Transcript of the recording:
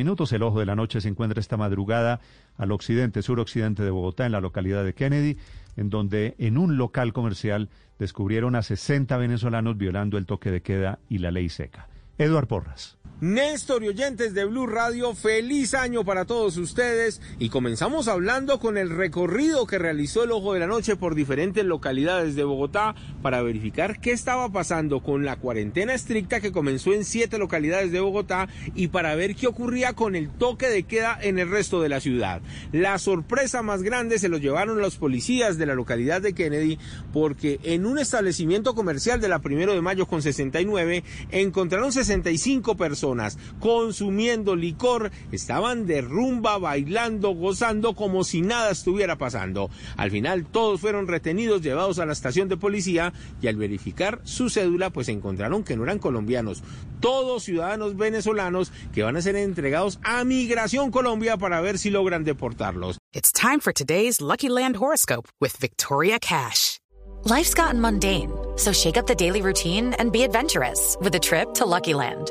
Minutos, el ojo de la noche se encuentra esta madrugada al occidente, suroccidente de Bogotá, en la localidad de Kennedy, en donde en un local comercial descubrieron a 60 venezolanos violando el toque de queda y la ley seca. Eduard Porras. Néstor y oyentes de Blue Radio, feliz año para todos ustedes y comenzamos hablando con el recorrido que realizó el Ojo de la Noche por diferentes localidades de Bogotá para verificar qué estaba pasando con la cuarentena estricta que comenzó en siete localidades de Bogotá y para ver qué ocurría con el toque de queda en el resto de la ciudad. La sorpresa más grande se lo llevaron los policías de la localidad de Kennedy porque en un establecimiento comercial de la primero de mayo con 69 encontraron 65 personas consumiendo licor, estaban de rumba, bailando, gozando como si nada estuviera pasando. Al final todos fueron retenidos, llevados a la estación de policía y al verificar su cédula pues encontraron que no eran colombianos, todos ciudadanos venezolanos que van a ser entregados a Migración Colombia para ver si logran deportarlos. It's time for today's Lucky Land horoscope with Victoria Cash. Life's gotten mundane, so shake up the daily routine and be adventurous with a trip to Lucky Land.